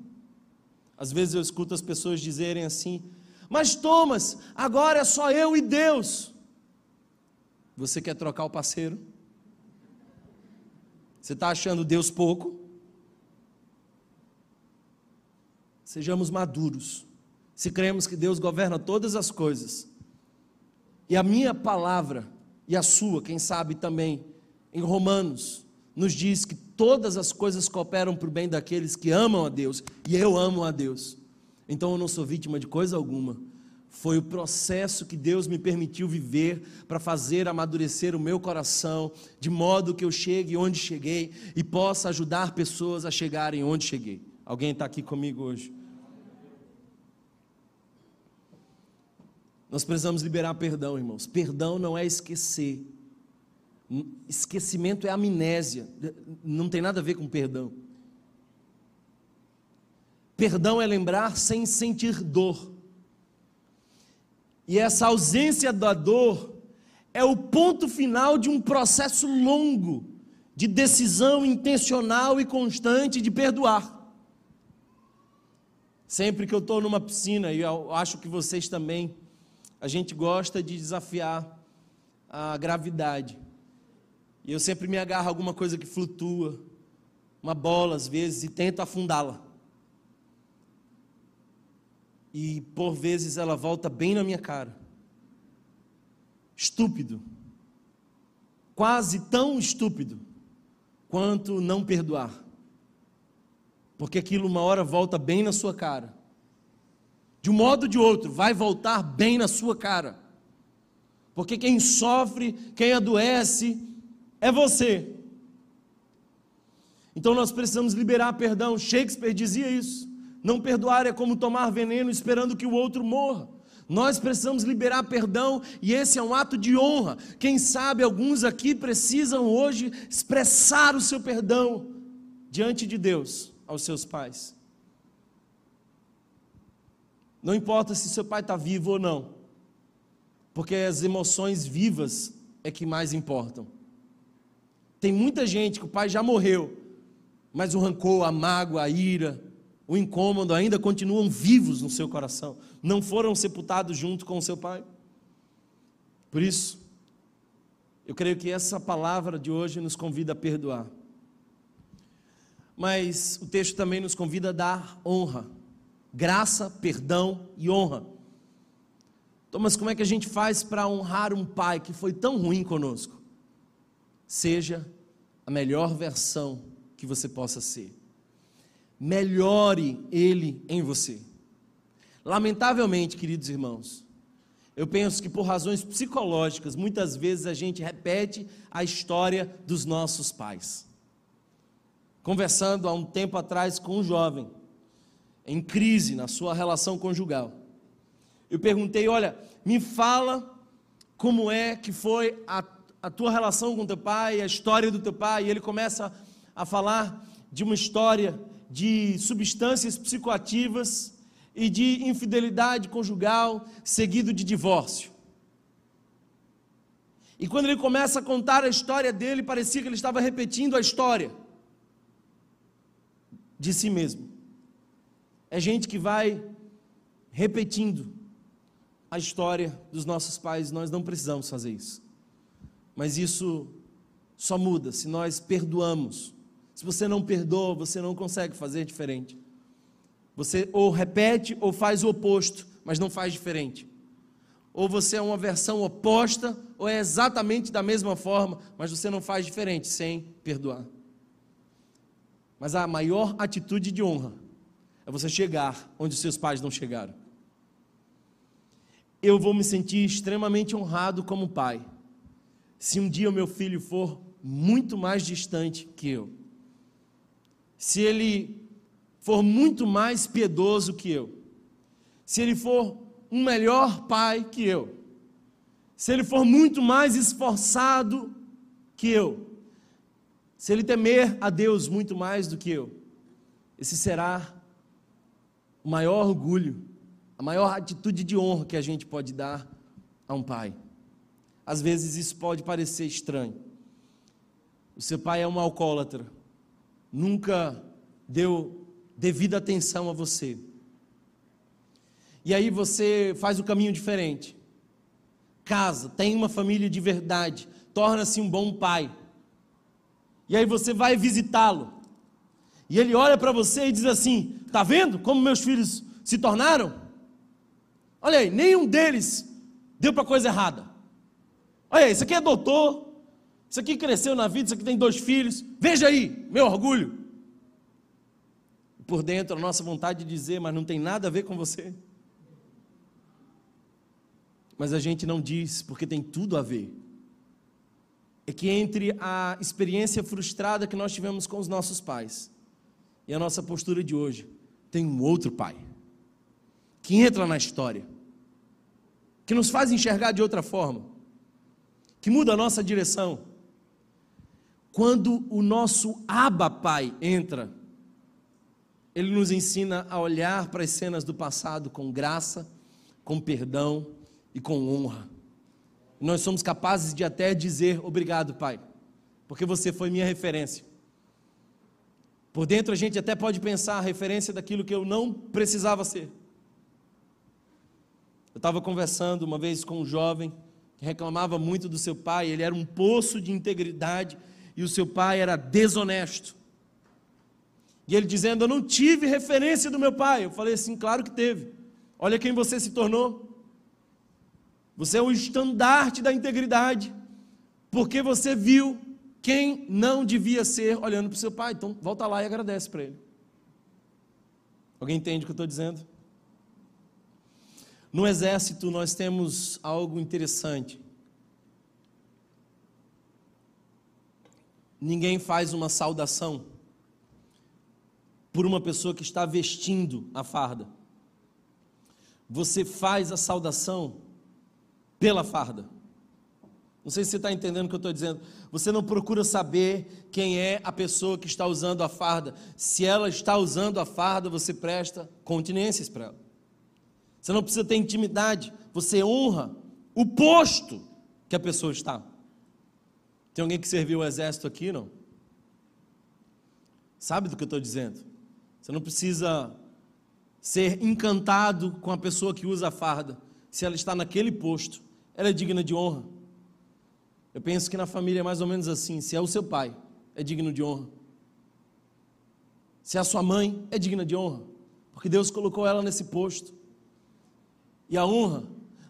Às vezes eu escuto as pessoas dizerem assim: Mas Thomas, agora é só eu e Deus. Você quer trocar o parceiro? Você está achando Deus pouco? Sejamos maduros. Se cremos que Deus governa todas as coisas, e a minha palavra e a sua, quem sabe também, em Romanos, nos diz que todas as coisas cooperam para o bem daqueles que amam a Deus, e eu amo a Deus. Então eu não sou vítima de coisa alguma. Foi o processo que Deus me permitiu viver para fazer amadurecer o meu coração, de modo que eu chegue onde cheguei e possa ajudar pessoas a chegarem onde cheguei. Alguém está aqui comigo hoje? Nós precisamos liberar perdão, irmãos. Perdão não é esquecer. Esquecimento é amnésia. Não tem nada a ver com perdão. Perdão é lembrar sem sentir dor. E essa ausência da dor é o ponto final de um processo longo de decisão intencional e constante de perdoar. Sempre que eu estou numa piscina, e eu acho que vocês também, a gente gosta de desafiar a gravidade. E eu sempre me agarro a alguma coisa que flutua, uma bola às vezes, e tento afundá-la. E por vezes ela volta bem na minha cara. Estúpido. Quase tão estúpido quanto não perdoar. Porque aquilo uma hora volta bem na sua cara. De um modo ou de outro, vai voltar bem na sua cara. Porque quem sofre, quem adoece, é você. Então nós precisamos liberar perdão. Shakespeare dizia isso. Não perdoar é como tomar veneno esperando que o outro morra. Nós precisamos liberar perdão e esse é um ato de honra. Quem sabe alguns aqui precisam hoje expressar o seu perdão diante de Deus aos seus pais. Não importa se seu pai está vivo ou não, porque as emoções vivas é que mais importam. Tem muita gente que o pai já morreu, mas o rancor, a mágoa, a ira, o incômodo ainda continuam vivos no seu coração, não foram sepultados junto com o seu pai. Por isso, eu creio que essa palavra de hoje nos convida a perdoar. Mas o texto também nos convida a dar honra, graça, perdão e honra. Thomas, como é que a gente faz para honrar um pai que foi tão ruim conosco? Seja a melhor versão que você possa ser. Melhore ele em você. Lamentavelmente, queridos irmãos, eu penso que por razões psicológicas, muitas vezes a gente repete a história dos nossos pais conversando há um tempo atrás com um jovem, em crise na sua relação conjugal. Eu perguntei: Olha, me fala como é que foi a, a tua relação com teu pai, a história do teu pai. E ele começa a falar de uma história de substâncias psicoativas e de infidelidade conjugal, seguido de divórcio. E quando ele começa a contar a história dele, parecia que ele estava repetindo a história de si mesmo. É gente que vai repetindo a história dos nossos pais, nós não precisamos fazer isso. Mas isso só muda se nós perdoamos. Se você não perdoa, você não consegue fazer diferente. Você ou repete ou faz o oposto, mas não faz diferente. Ou você é uma versão oposta, ou é exatamente da mesma forma, mas você não faz diferente sem perdoar. Mas a maior atitude de honra é você chegar onde seus pais não chegaram. Eu vou me sentir extremamente honrado como pai, se um dia o meu filho for muito mais distante que eu. Se ele for muito mais piedoso que eu. Se ele for um melhor pai que eu. Se ele for muito mais esforçado que eu se ele temer a Deus muito mais do que eu, esse será o maior orgulho, a maior atitude de honra que a gente pode dar a um pai. Às vezes isso pode parecer estranho. O seu pai é um alcoólatra, nunca deu devida atenção a você. E aí você faz o caminho diferente. Casa, tem uma família de verdade, torna-se um bom pai e aí você vai visitá-lo. E ele olha para você e diz assim: Está vendo como meus filhos se tornaram? Olha aí, nenhum deles deu para coisa errada. Olha aí, isso aqui é doutor, isso aqui cresceu na vida, isso aqui tem dois filhos. Veja aí, meu orgulho. Por dentro, a nossa vontade de dizer, mas não tem nada a ver com você. Mas a gente não diz porque tem tudo a ver é que entre a experiência frustrada que nós tivemos com os nossos pais e a nossa postura de hoje, tem um outro pai que entra na história, que nos faz enxergar de outra forma, que muda a nossa direção. Quando o nosso Abba Pai entra, ele nos ensina a olhar para as cenas do passado com graça, com perdão e com honra nós somos capazes de até dizer obrigado, Pai, porque você foi minha referência. Por dentro a gente até pode pensar a referência daquilo que eu não precisava ser. Eu estava conversando uma vez com um jovem que reclamava muito do seu pai, ele era um poço de integridade e o seu pai era desonesto. E ele dizendo: Eu não tive referência do meu pai. Eu falei assim: Claro que teve. Olha quem você se tornou. Você é o estandarte da integridade, porque você viu quem não devia ser olhando para o seu pai. Então, volta lá e agradece para ele. Alguém entende o que eu estou dizendo? No exército, nós temos algo interessante. Ninguém faz uma saudação por uma pessoa que está vestindo a farda. Você faz a saudação pela farda. Não sei se você está entendendo o que eu estou dizendo. Você não procura saber quem é a pessoa que está usando a farda. Se ela está usando a farda, você presta continências para ela. Você não precisa ter intimidade. Você honra o posto que a pessoa está. Tem alguém que serviu o exército aqui, não? Sabe do que eu estou dizendo? Você não precisa ser encantado com a pessoa que usa a farda. Se ela está naquele posto, ela é digna de honra. Eu penso que na família é mais ou menos assim: se é o seu pai, é digno de honra. Se é a sua mãe, é digna de honra, porque Deus colocou ela nesse posto. E a honra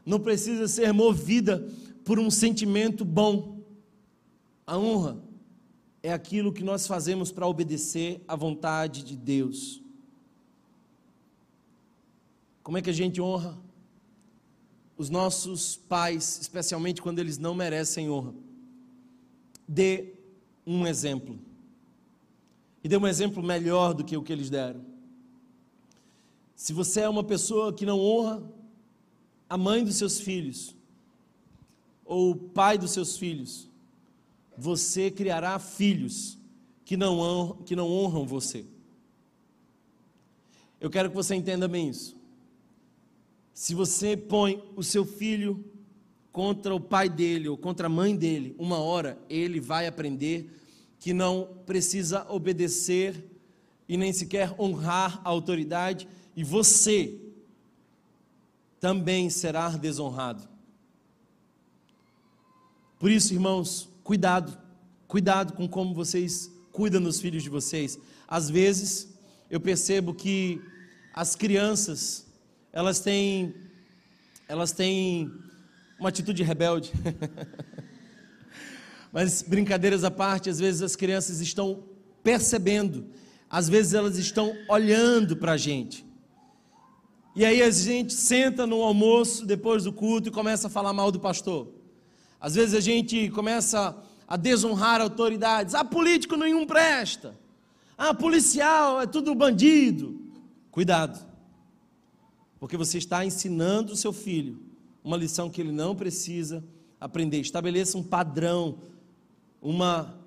não precisa ser movida por um sentimento bom. A honra é aquilo que nós fazemos para obedecer à vontade de Deus. Como é que a gente honra? os nossos pais, especialmente quando eles não merecem honra. Dê um exemplo. E dê um exemplo melhor do que o que eles deram. Se você é uma pessoa que não honra a mãe dos seus filhos, ou o pai dos seus filhos, você criará filhos que não honram, que não honram você. Eu quero que você entenda bem isso. Se você põe o seu filho contra o pai dele ou contra a mãe dele, uma hora ele vai aprender que não precisa obedecer e nem sequer honrar a autoridade, e você também será desonrado. Por isso, irmãos, cuidado, cuidado com como vocês cuidam dos filhos de vocês. Às vezes, eu percebo que as crianças elas têm, elas têm uma atitude rebelde. Mas brincadeiras à parte, às vezes as crianças estão percebendo, às vezes elas estão olhando para a gente. E aí a gente senta no almoço depois do culto e começa a falar mal do pastor. Às vezes a gente começa a desonrar autoridades. Ah, político nenhum presta. Ah, policial é tudo bandido. Cuidado porque você está ensinando o seu filho uma lição que ele não precisa aprender. Estabeleça um padrão, uma,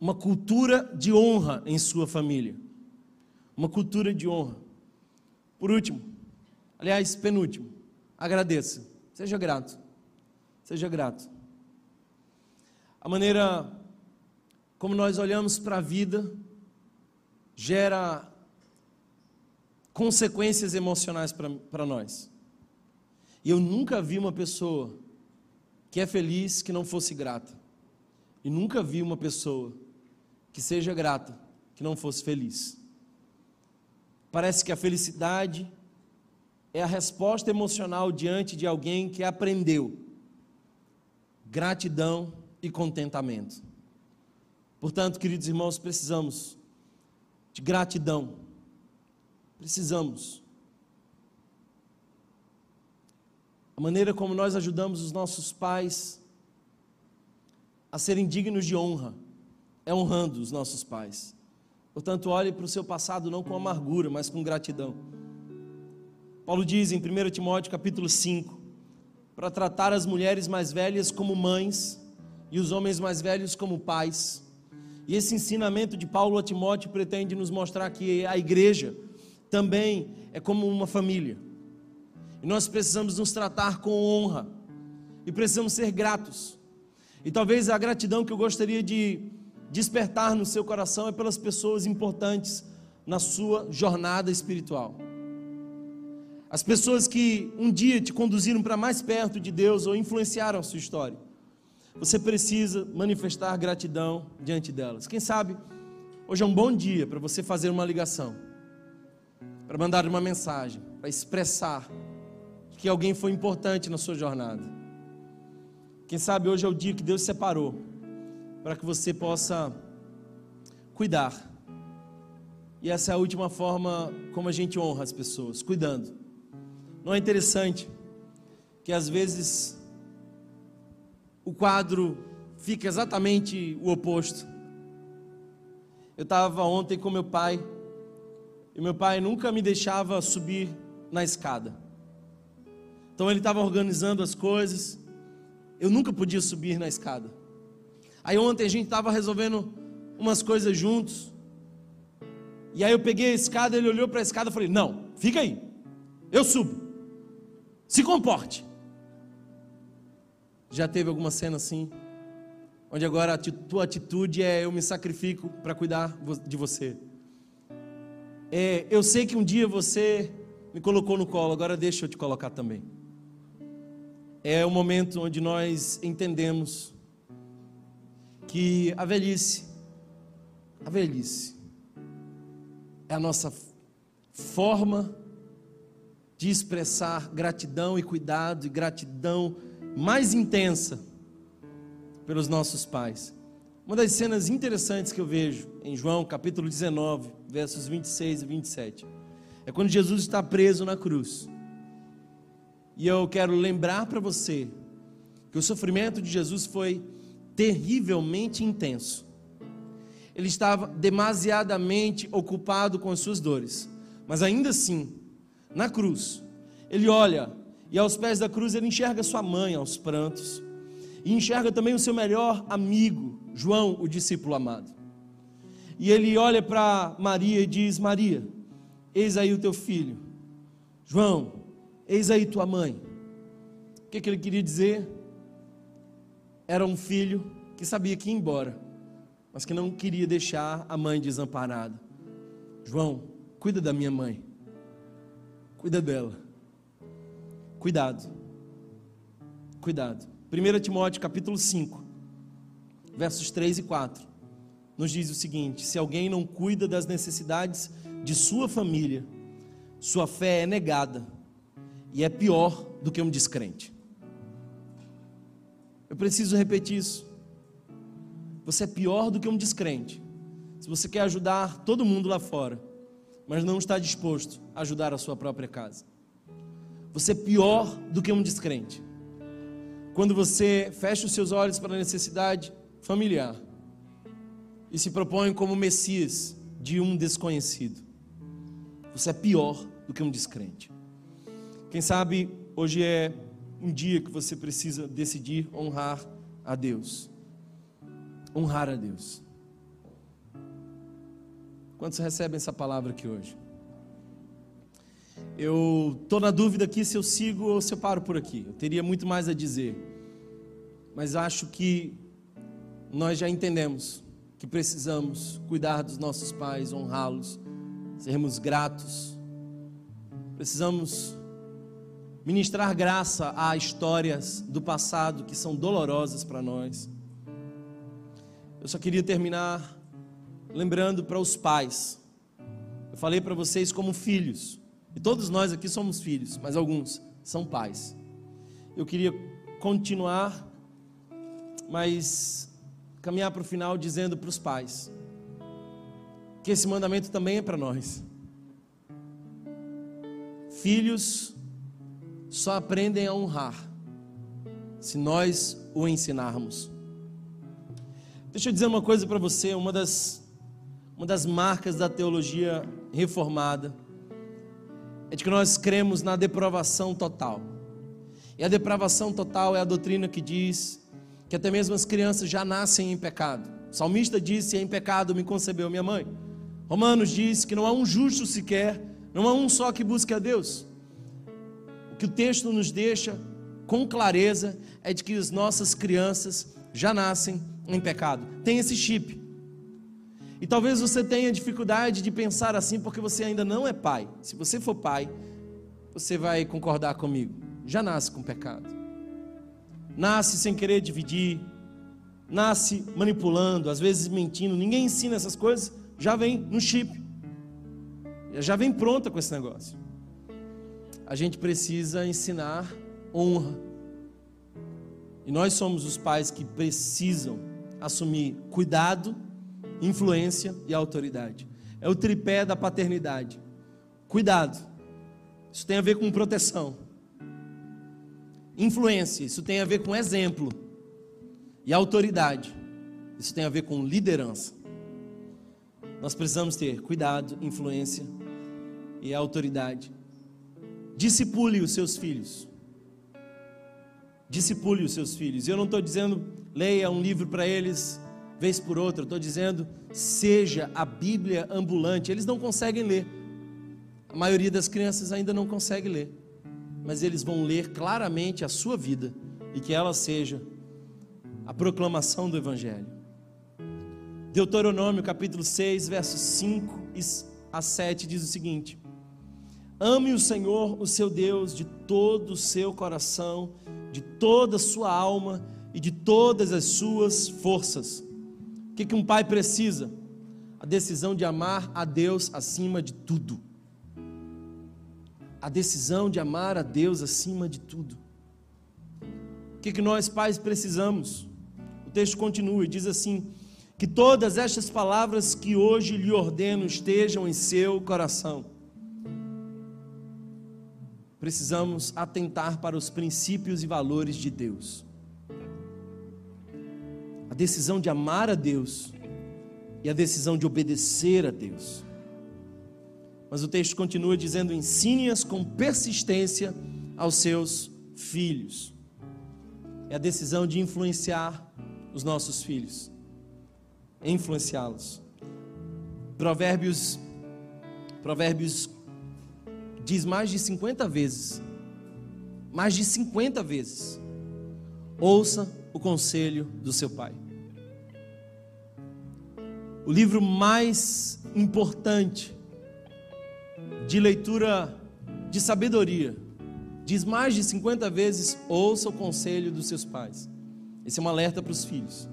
uma cultura de honra em sua família. Uma cultura de honra. Por último, aliás, penúltimo, agradeça. Seja grato. Seja grato. A maneira como nós olhamos para a vida gera consequências emocionais para nós. E eu nunca vi uma pessoa que é feliz que não fosse grata. E nunca vi uma pessoa que seja grata que não fosse feliz. Parece que a felicidade é a resposta emocional diante de alguém que aprendeu gratidão e contentamento. Portanto, queridos irmãos, precisamos de gratidão Precisamos. A maneira como nós ajudamos os nossos pais a serem dignos de honra é honrando os nossos pais. Portanto, olhe para o seu passado não com amargura, mas com gratidão. Paulo diz em 1 Timóteo capítulo 5, para tratar as mulheres mais velhas como mães e os homens mais velhos como pais. E esse ensinamento de Paulo a Timóteo pretende nos mostrar que a igreja também é como uma família. E nós precisamos nos tratar com honra. E precisamos ser gratos. E talvez a gratidão que eu gostaria de despertar no seu coração é pelas pessoas importantes na sua jornada espiritual. As pessoas que um dia te conduziram para mais perto de Deus ou influenciaram a sua história. Você precisa manifestar gratidão diante delas. Quem sabe hoje é um bom dia para você fazer uma ligação, para mandar uma mensagem, para expressar que alguém foi importante na sua jornada. Quem sabe hoje é o dia que Deus separou para que você possa cuidar. E essa é a última forma como a gente honra as pessoas, cuidando. Não é interessante que às vezes o quadro fica exatamente o oposto. Eu estava ontem com meu pai e meu pai nunca me deixava subir na escada. Então ele estava organizando as coisas. Eu nunca podia subir na escada. Aí ontem a gente estava resolvendo umas coisas juntos. E aí eu peguei a escada, ele olhou para a escada e falei: Não, fica aí, eu subo. Se comporte. Já teve alguma cena assim? Onde agora a tua atitude é eu me sacrifico para cuidar de você. É, eu sei que um dia você me colocou no colo, agora deixa eu te colocar também é o momento onde nós entendemos que a velhice, a velhice, é a nossa forma de expressar gratidão e cuidado e gratidão mais intensa pelos nossos pais. Uma das cenas interessantes que eu vejo em João capítulo 19, versos 26 e 27, é quando Jesus está preso na cruz. E eu quero lembrar para você que o sofrimento de Jesus foi terrivelmente intenso. Ele estava demasiadamente ocupado com as suas dores, mas ainda assim, na cruz, ele olha e aos pés da cruz ele enxerga sua mãe aos prantos e enxerga também o seu melhor amigo, João, o discípulo amado. E ele olha para Maria e diz: Maria, eis aí o teu filho. João, Eis aí tua mãe. O que, que ele queria dizer? Era um filho que sabia que ia embora, mas que não queria deixar a mãe desamparada. João, cuida da minha mãe. Cuida dela. Cuidado. Cuidado. 1 Timóteo capítulo 5, versos 3 e 4, nos diz o seguinte: se alguém não cuida das necessidades de sua família, sua fé é negada e é pior do que um descrente. Eu preciso repetir isso. Você é pior do que um descrente. Se você quer ajudar todo mundo lá fora, mas não está disposto a ajudar a sua própria casa. Você é pior do que um descrente. Quando você fecha os seus olhos para a necessidade familiar e se propõe como Messias de um desconhecido. Você é pior do que um descrente. Quem sabe hoje é um dia que você precisa decidir honrar a Deus. Honrar a Deus. Quantos recebem essa palavra aqui hoje? Eu estou na dúvida aqui se eu sigo ou se eu paro por aqui. Eu teria muito mais a dizer. Mas acho que nós já entendemos que precisamos cuidar dos nossos pais, honrá-los, sermos gratos. Precisamos ministrar graça a histórias do passado que são dolorosas para nós. Eu só queria terminar lembrando para os pais. Eu falei para vocês como filhos, e todos nós aqui somos filhos, mas alguns são pais. Eu queria continuar, mas caminhar para o final dizendo para os pais que esse mandamento também é para nós. Filhos só aprendem a honrar se nós o ensinarmos. Deixa eu dizer uma coisa para você, uma das, uma das marcas da teologia reformada é de que nós cremos na depravação total. E a depravação total é a doutrina que diz que até mesmo as crianças já nascem em pecado. O salmista disse: Em pecado me concebeu minha mãe. Romanos diz que não há um justo sequer, não há um só que busque a Deus que o texto nos deixa com clareza é de que as nossas crianças já nascem em pecado. Tem esse chip. E talvez você tenha dificuldade de pensar assim porque você ainda não é pai. Se você for pai, você vai concordar comigo, já nasce com pecado. Nasce sem querer dividir, nasce manipulando, às vezes mentindo. Ninguém ensina essas coisas, já vem no chip. Já vem pronta com esse negócio. A gente precisa ensinar honra. E nós somos os pais que precisam assumir cuidado, influência e autoridade. É o tripé da paternidade. Cuidado. Isso tem a ver com proteção. Influência, isso tem a ver com exemplo. E autoridade, isso tem a ver com liderança. Nós precisamos ter cuidado, influência e autoridade. Discipule os seus filhos. Discipule os seus filhos. Eu não estou dizendo leia um livro para eles vez por outra. Estou dizendo seja a Bíblia ambulante. Eles não conseguem ler. A maioria das crianças ainda não consegue ler. Mas eles vão ler claramente a sua vida e que ela seja a proclamação do Evangelho. Deuteronômio capítulo 6, versos 5 a 7 diz o seguinte: Ame o Senhor, o seu Deus, de todo o seu coração, de toda a sua alma e de todas as suas forças. Que, que um pai precisa? A decisão de amar a Deus acima de tudo. A decisão de amar a Deus acima de tudo. O que, que nós pais precisamos? O texto continua e diz assim: Que todas estas palavras que hoje lhe ordeno estejam em seu coração. Precisamos atentar para os princípios e valores de Deus. Decisão de amar a Deus e a decisão de obedecer a Deus. Mas o texto continua dizendo: ensine-as com persistência aos seus filhos. É a decisão de influenciar os nossos filhos, influenciá-los. Provérbios, Provérbios diz mais de 50 vezes, mais de 50 vezes, ouça o conselho do seu pai. O livro mais importante de leitura de sabedoria diz mais de 50 vezes: ouça o conselho dos seus pais. Esse é um alerta para os filhos.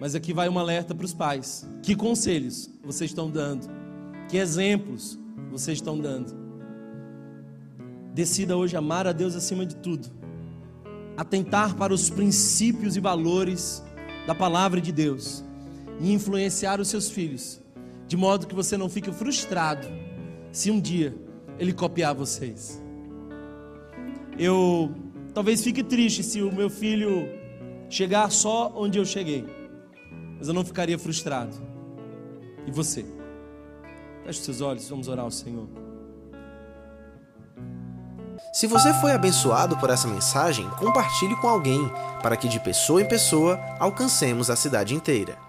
Mas aqui vai um alerta para os pais. Que conselhos vocês estão dando? Que exemplos vocês estão dando? Decida hoje amar a Deus acima de tudo. Atentar para os princípios e valores da palavra de Deus e influenciar os seus filhos, de modo que você não fique frustrado se um dia ele copiar vocês. Eu Talvez fique triste se o meu filho chegar só onde eu cheguei, mas eu não ficaria frustrado. E você? Feche seus olhos, vamos orar ao Senhor. Se você foi abençoado por essa mensagem, compartilhe com alguém, para que de pessoa em pessoa alcancemos a cidade inteira.